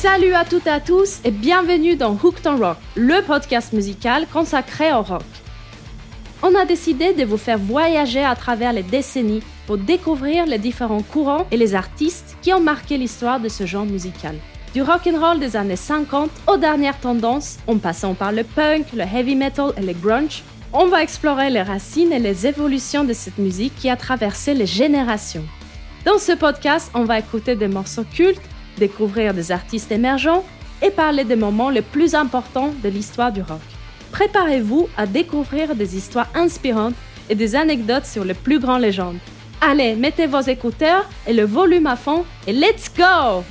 Salut à toutes et à tous et bienvenue dans Hooked on Rock, le podcast musical consacré au rock. On a décidé de vous faire voyager à travers les décennies pour découvrir les différents courants et les artistes qui ont marqué l'histoire de ce genre musical. Du rock and roll des années 50 aux dernières tendances, en passant par le punk, le heavy metal et le grunge, on va explorer les racines et les évolutions de cette musique qui a traversé les générations. Dans ce podcast, on va écouter des morceaux cultes, découvrir des artistes émergents et parler des moments les plus importants de l'histoire du rock. Préparez-vous à découvrir des histoires inspirantes et des anecdotes sur les plus grandes légendes. Allez, mettez vos écouteurs et le volume à fond et let's go!